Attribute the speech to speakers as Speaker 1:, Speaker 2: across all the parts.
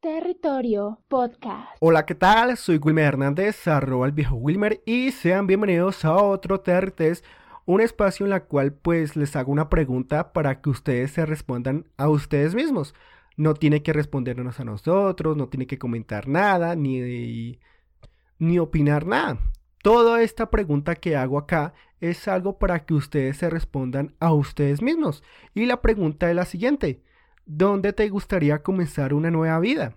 Speaker 1: Territorio Podcast.
Speaker 2: Hola, ¿qué tal? Soy Wilmer Hernández, arroba el viejo Wilmer, y sean bienvenidos a otro TRTs, un espacio en el cual pues les hago una pregunta para que ustedes se respondan a ustedes mismos. No tiene que respondernos a nosotros, no tiene que comentar nada, ni, ni opinar nada. Toda esta pregunta que hago acá es algo para que ustedes se respondan a ustedes mismos. Y la pregunta es la siguiente. ¿Dónde te gustaría comenzar una nueva vida?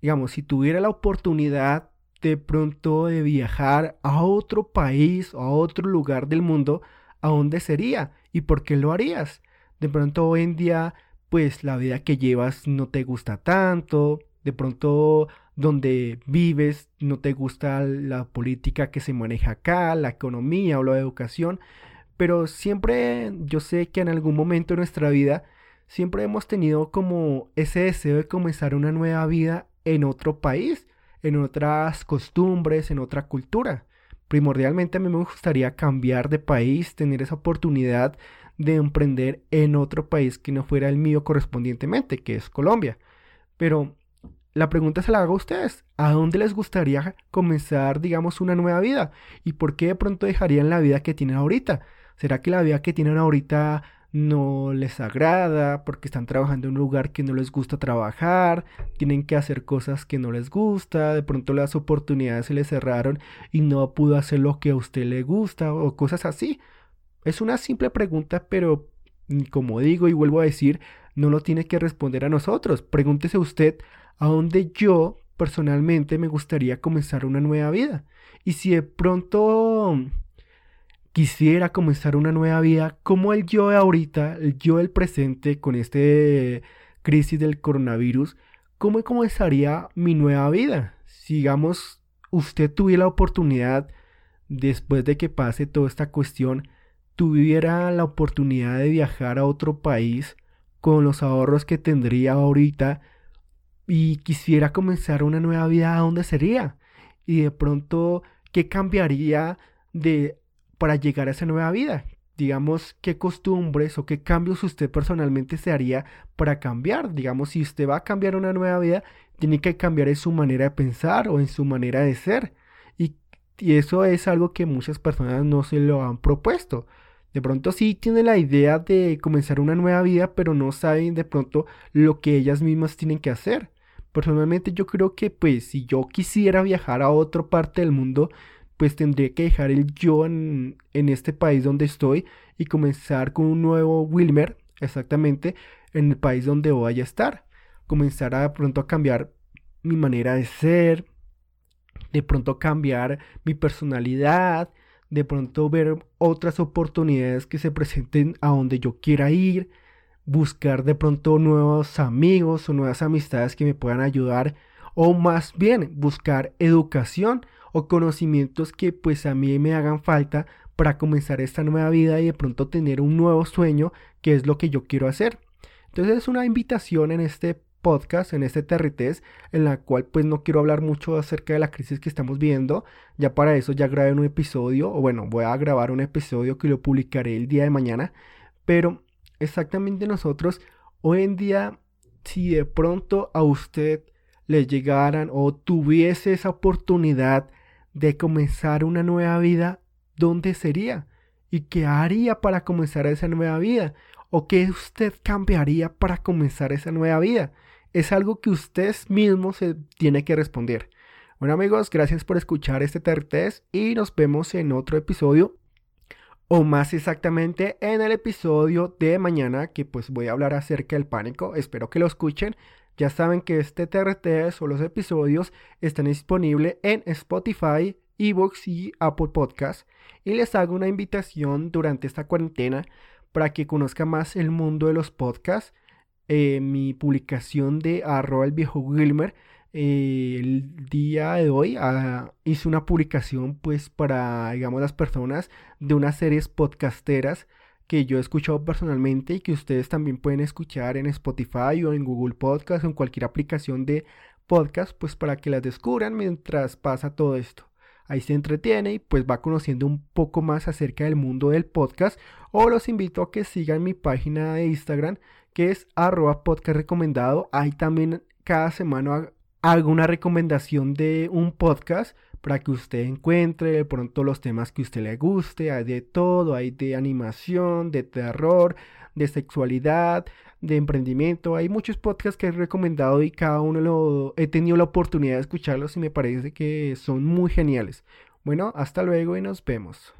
Speaker 2: Digamos, si tuviera la oportunidad de pronto de viajar a otro país o a otro lugar del mundo, ¿a dónde sería? ¿Y por qué lo harías? De pronto hoy en día, pues la vida que llevas no te gusta tanto, de pronto donde vives no te gusta la política que se maneja acá, la economía o la educación, pero siempre yo sé que en algún momento de nuestra vida siempre hemos tenido como ese deseo de comenzar una nueva vida en otro país, en otras costumbres, en otra cultura. Primordialmente a mí me gustaría cambiar de país, tener esa oportunidad de emprender en otro país que no fuera el mío correspondientemente, que es Colombia. Pero la pregunta se la hago a ustedes. ¿A dónde les gustaría comenzar, digamos, una nueva vida? ¿Y por qué de pronto dejarían la vida que tienen ahorita? ¿Será que la vida que tienen ahorita no les agrada, porque están trabajando en un lugar que no les gusta trabajar, tienen que hacer cosas que no les gusta, de pronto las oportunidades se les cerraron y no pudo hacer lo que a usted le gusta o cosas así. Es una simple pregunta, pero mm, como digo y vuelvo a decir, no lo tiene que responder a nosotros. Pregúntese usted a dónde yo personalmente me gustaría comenzar una nueva vida. Y si de pronto quisiera comenzar una nueva vida, como el yo de ahorita, el yo del presente con este crisis del coronavirus, ¿cómo comenzaría mi nueva vida? Si digamos, usted tuviera la oportunidad, después de que pase toda esta cuestión, tuviera la oportunidad de viajar a otro país con los ahorros que tendría ahorita y quisiera comenzar una nueva vida, ¿a dónde sería? Y de pronto, ¿qué cambiaría de para llegar a esa nueva vida. Digamos, qué costumbres o qué cambios usted personalmente se haría para cambiar. Digamos, si usted va a cambiar una nueva vida, tiene que cambiar en su manera de pensar o en su manera de ser. Y, eso es algo que muchas personas no se lo han propuesto. De pronto sí tienen la idea de comenzar una nueva vida, pero no saben de pronto lo que ellas mismas tienen que hacer. Personalmente yo creo que pues si yo quisiera viajar a otra parte del mundo, pues tendría que dejar el yo en, este país donde estoy y comenzar con un nuevo Wilmer, exactamente, en el país donde voy a estar. Comenzar a, pronto a cambiar mi manera de ser, de pronto cambiar mi personalidad, de pronto ver otras oportunidades que se presenten a donde yo quiera ir, buscar de pronto nuevos amigos o nuevas amistades que me puedan ayudar, o más bien buscar educación o conocimientos que pues a mí me hagan falta para comenzar esta nueva vida y de pronto tener un nuevo sueño que es lo que yo quiero hacer. Entonces es una invitación en este podcast, en este TRTs, en la cual pues no quiero hablar mucho acerca de la crisis que estamos viendo. Ya para eso ya grabé un episodio, o bueno, voy a grabar un episodio que lo publicaré el día de mañana. Pero exactamente nosotros, hoy en día, si de pronto a usted le llegaran o tuviese esa oportunidad de comenzar una nueva vida, ¿dónde sería? ¿Y qué haría para comenzar esa nueva vida? ¿O qué usted cambiaría para comenzar esa nueva vida? Es algo que usted mismo se tiene que responder. Bueno amigos, gracias por escuchar este test y nos vemos en otro episodio o más exactamente en el episodio de mañana que pues voy a hablar acerca del pánico. Espero que lo escuchen ya saben que este TRT o los episodios están disponibles en Spotify, Evox y Apple Podcast. Y les hago una invitación durante esta cuarentena para que conozcan más el mundo de los podcasts. Eh, mi publicación de arroba el viejo Wilmer eh, día de hoy ah, hice una publicación pues para digamos las personas de unas series podcasteras que yo he escuchado personalmente y que ustedes también pueden escuchar en Spotify o en Google Podcast o en cualquier aplicación de podcast, pues para que las descubran mientras pasa todo esto. Ahí se entretiene y pues va conociendo un poco más acerca del mundo del podcast o los invito a que sigan mi página de Instagram que es arroba. Ahí también cada semana hago una recomendación de un podcast para que usted encuentre de pronto los temas que usted le guste. Hay de todo, hay de animación, de terror, de sexualidad, de emprendimiento. Hay muchos podcasts que he recomendado y cada uno lo he tenido la oportunidad de escucharlos y me parece que son muy geniales. Bueno, hasta luego y nos vemos.